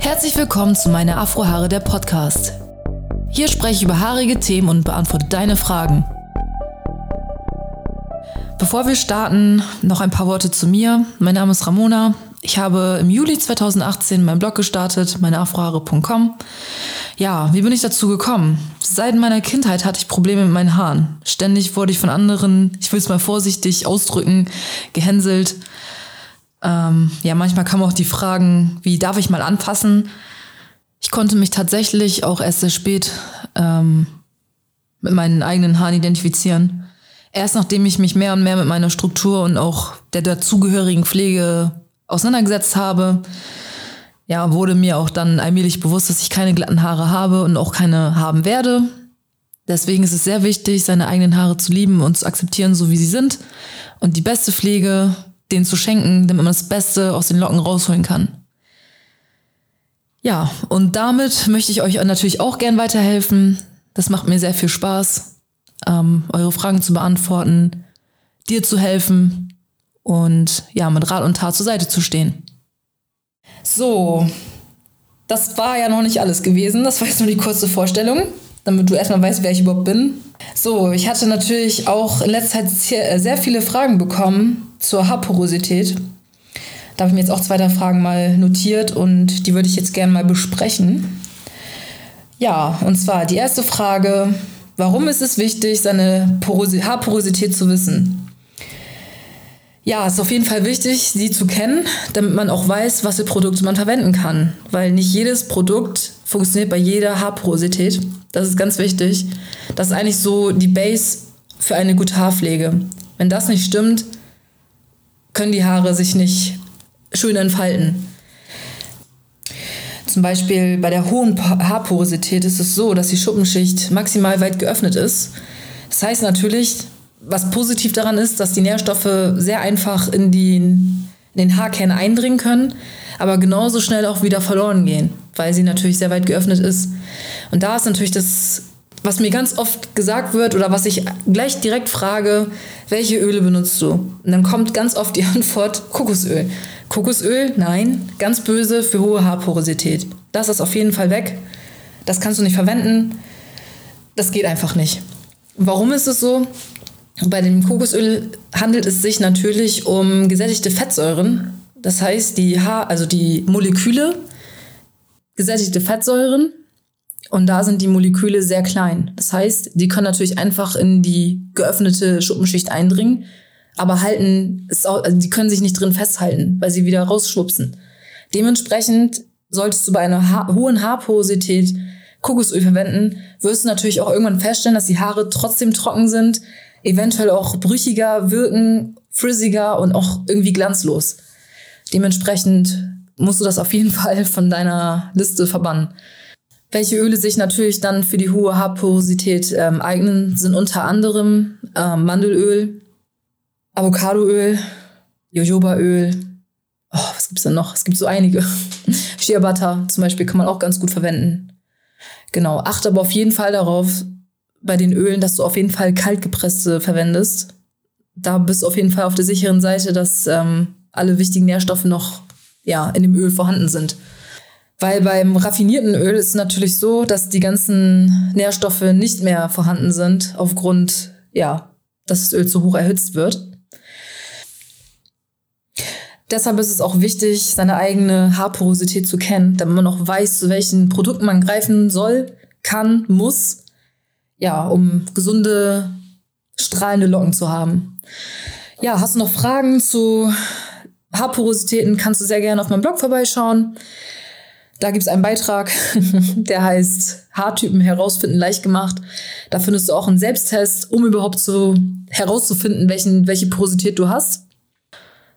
Herzlich willkommen zu meine Afrohaare der Podcast. Hier spreche ich über haarige Themen und beantworte deine Fragen. Bevor wir starten, noch ein paar Worte zu mir. Mein Name ist Ramona. Ich habe im Juli 2018 meinen Blog gestartet, meineafrohaare.com. Ja, wie bin ich dazu gekommen? Seit meiner Kindheit hatte ich Probleme mit meinen Haaren. Ständig wurde ich von anderen, ich will es mal vorsichtig ausdrücken, gehänselt. Ähm, ja, manchmal kamen auch die Fragen, wie darf ich mal anfassen? Ich konnte mich tatsächlich auch erst sehr spät ähm, mit meinen eigenen Haaren identifizieren. Erst nachdem ich mich mehr und mehr mit meiner Struktur und auch der dazugehörigen Pflege auseinandergesetzt habe, ja, wurde mir auch dann allmählich bewusst, dass ich keine glatten Haare habe und auch keine haben werde. Deswegen ist es sehr wichtig, seine eigenen Haare zu lieben und zu akzeptieren, so wie sie sind. Und die beste Pflege denen zu schenken, damit man das Beste aus den Locken rausholen kann. Ja, und damit möchte ich euch natürlich auch gern weiterhelfen. Das macht mir sehr viel Spaß, ähm, eure Fragen zu beantworten, dir zu helfen und ja, mit Rat und Tat zur Seite zu stehen. So, das war ja noch nicht alles gewesen. Das war jetzt nur die kurze Vorstellung, damit du erstmal weißt, wer ich überhaupt bin. So, ich hatte natürlich auch in letzter Zeit sehr viele Fragen bekommen zur Haarporosität. Da habe ich mir jetzt auch zwei der Fragen mal notiert und die würde ich jetzt gerne mal besprechen. Ja, und zwar die erste Frage, warum ist es wichtig, seine Porosi Haarporosität zu wissen? Ja, es ist auf jeden Fall wichtig, sie zu kennen, damit man auch weiß, was für Produkte man verwenden kann. Weil nicht jedes Produkt funktioniert bei jeder Haarporosität. Das ist ganz wichtig. Das ist eigentlich so die Base für eine gute Haarpflege. Wenn das nicht stimmt, können die Haare sich nicht schön entfalten. Zum Beispiel bei der hohen Haarporosität ist es so, dass die Schuppenschicht maximal weit geöffnet ist. Das heißt natürlich, was positiv daran ist, dass die Nährstoffe sehr einfach in, die, in den Haarkern eindringen können, aber genauso schnell auch wieder verloren gehen, weil sie natürlich sehr weit geöffnet ist. Und da ist natürlich das was mir ganz oft gesagt wird oder was ich gleich direkt frage, welche Öle benutzt du? Und dann kommt ganz oft die Antwort Kokosöl. Kokosöl, nein, ganz böse für hohe Haarporosität. Das ist auf jeden Fall weg. Das kannst du nicht verwenden. Das geht einfach nicht. Warum ist es so? Bei dem Kokosöl handelt es sich natürlich um gesättigte Fettsäuren. Das heißt, die Haar, also die Moleküle, gesättigte Fettsäuren und da sind die Moleküle sehr klein. Das heißt, die können natürlich einfach in die geöffnete Schuppenschicht eindringen, aber halten also die können sich nicht drin festhalten, weil sie wieder rausschwupsen. Dementsprechend solltest du bei einer ha hohen Haarporosität Kokosöl verwenden, wirst du natürlich auch irgendwann feststellen, dass die Haare trotzdem trocken sind, eventuell auch brüchiger wirken, frizziger und auch irgendwie glanzlos. Dementsprechend musst du das auf jeden Fall von deiner Liste verbannen. Welche Öle sich natürlich dann für die hohe Haarporosität ähm, eignen, sind unter anderem ähm, Mandelöl, Avocadoöl, Jojobaöl. Oh, was gibt's denn noch? Es gibt so einige. Shea Butter zum Beispiel kann man auch ganz gut verwenden. Genau, achte aber auf jeden Fall darauf, bei den Ölen, dass du auf jeden Fall kaltgepresste verwendest. Da bist du auf jeden Fall auf der sicheren Seite, dass ähm, alle wichtigen Nährstoffe noch ja, in dem Öl vorhanden sind. Weil beim raffinierten Öl ist es natürlich so, dass die ganzen Nährstoffe nicht mehr vorhanden sind, aufgrund, ja, dass das Öl zu hoch erhitzt wird. Deshalb ist es auch wichtig, seine eigene Haarporosität zu kennen, damit man auch weiß, zu welchen Produkten man greifen soll, kann, muss, ja, um gesunde, strahlende Locken zu haben. Ja, hast du noch Fragen zu Haarporositäten, kannst du sehr gerne auf meinem Blog vorbeischauen. Da gibt es einen Beitrag, der heißt Haartypen herausfinden leicht gemacht. Da findest du auch einen Selbsttest, um überhaupt so herauszufinden, welchen, welche Porosität du hast.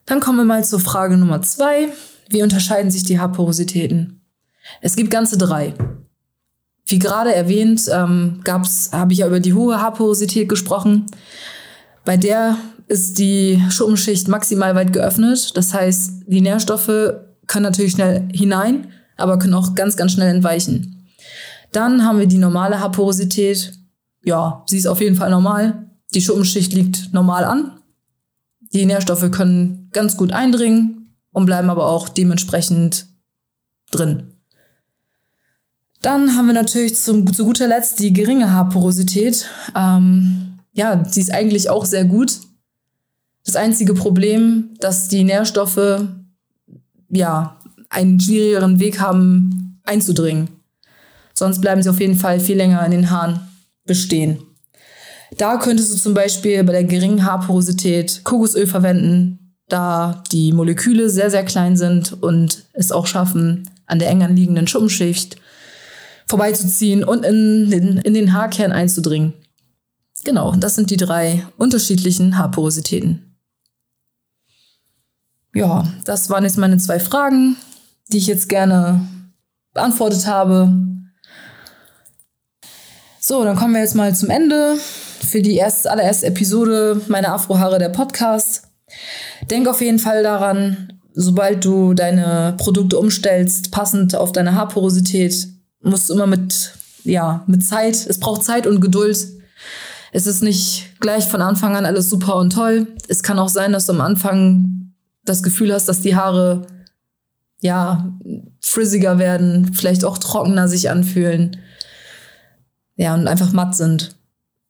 Dann kommen wir mal zur Frage Nummer zwei. Wie unterscheiden sich die Haarporositäten? Es gibt ganze drei. Wie gerade erwähnt, ähm, habe ich ja über die hohe Haarporosität gesprochen. Bei der ist die Schuppenschicht maximal weit geöffnet. Das heißt, die Nährstoffe können natürlich schnell hinein aber können auch ganz, ganz schnell entweichen. Dann haben wir die normale Haarporosität. Ja, sie ist auf jeden Fall normal. Die Schuppenschicht liegt normal an. Die Nährstoffe können ganz gut eindringen und bleiben aber auch dementsprechend drin. Dann haben wir natürlich zum, zu guter Letzt die geringe Haarporosität. Ähm, ja, sie ist eigentlich auch sehr gut. Das einzige Problem, dass die Nährstoffe ja einen schwierigeren Weg haben einzudringen. Sonst bleiben sie auf jeden Fall viel länger in den Haaren bestehen. Da könntest du zum Beispiel bei der geringen Haarporosität Kokosöl verwenden, da die Moleküle sehr, sehr klein sind und es auch schaffen, an der eng anliegenden Schuppenschicht vorbeizuziehen und in den, in den Haarkern einzudringen. Genau, das sind die drei unterschiedlichen Haarporositäten. Ja, das waren jetzt meine zwei Fragen, die ich jetzt gerne beantwortet habe. So, dann kommen wir jetzt mal zum Ende für die erste, allererste Episode meiner Afrohaare der Podcast. Denk auf jeden Fall daran, sobald du deine Produkte umstellst, passend auf deine Haarporosität, musst du immer mit, ja, mit Zeit, es braucht Zeit und Geduld. Es ist nicht gleich von Anfang an alles super und toll. Es kann auch sein, dass du am Anfang das Gefühl hast, dass die Haare, ja, frizziger werden, vielleicht auch trockener sich anfühlen. Ja, und einfach matt sind.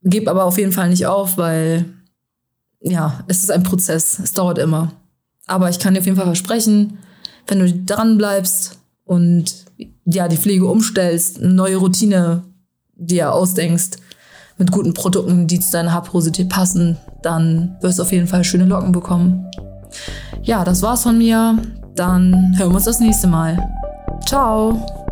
Gib aber auf jeden Fall nicht auf, weil, ja, es ist ein Prozess. Es dauert immer. Aber ich kann dir auf jeden Fall versprechen, wenn du dran bleibst und ja, die Pflege umstellst, eine neue Routine dir ausdenkst, mit guten Produkten, die zu deiner Haarporosität passen, dann wirst du auf jeden Fall schöne Locken bekommen. Ja, das war's von mir. Dann hören wir uns das nächste Mal. Ciao!